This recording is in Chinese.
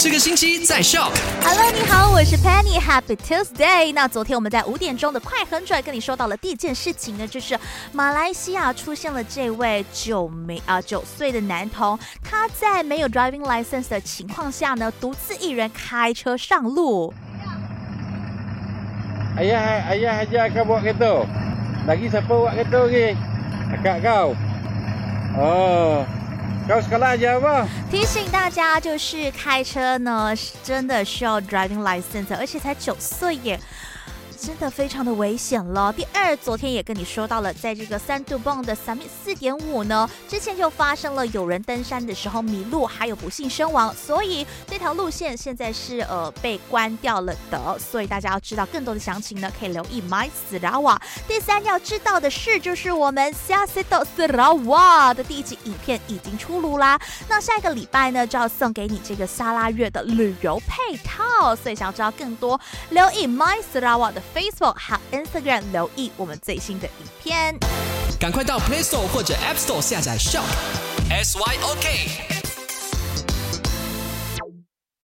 这个星期在 Shock。Hello，你好，我是 Penny，Happy Tuesday。那昨天我们在五点钟的快很准跟你说到了第一件事情呢，就是马来西亚出现了这位九名啊九岁的男童，他在没有 driving license 的情况下呢，独自一人开车上路。Ayah ayah ajar kau bawa kereta. Lagi siapa bawa kereta lagi? Akak kau. Oh. 提醒大家，就是开车呢，真的需要 driving license，而且才九岁耶。真的非常的危险了。第二，昨天也跟你说到了，在这个三度泵的三米四点五呢，之前就发生了有人登山的时候迷路，还有不幸身亡，所以这条路线现在是呃被关掉了的。所以大家要知道更多的详情呢，可以留意 My s r a w a 第三要知道的是，就是我们 s a s i t o s r a w a 的第一集影片已经出炉啦。那下一个礼拜呢，就要送给你这个沙拉月的旅游配套，所以想要知道更多，留意 My s r a w a 的 Facebook 和 Instagram，留意我们最新的影片。赶快到 Play Store 或者 App Store 下载 Shop。S Y O K。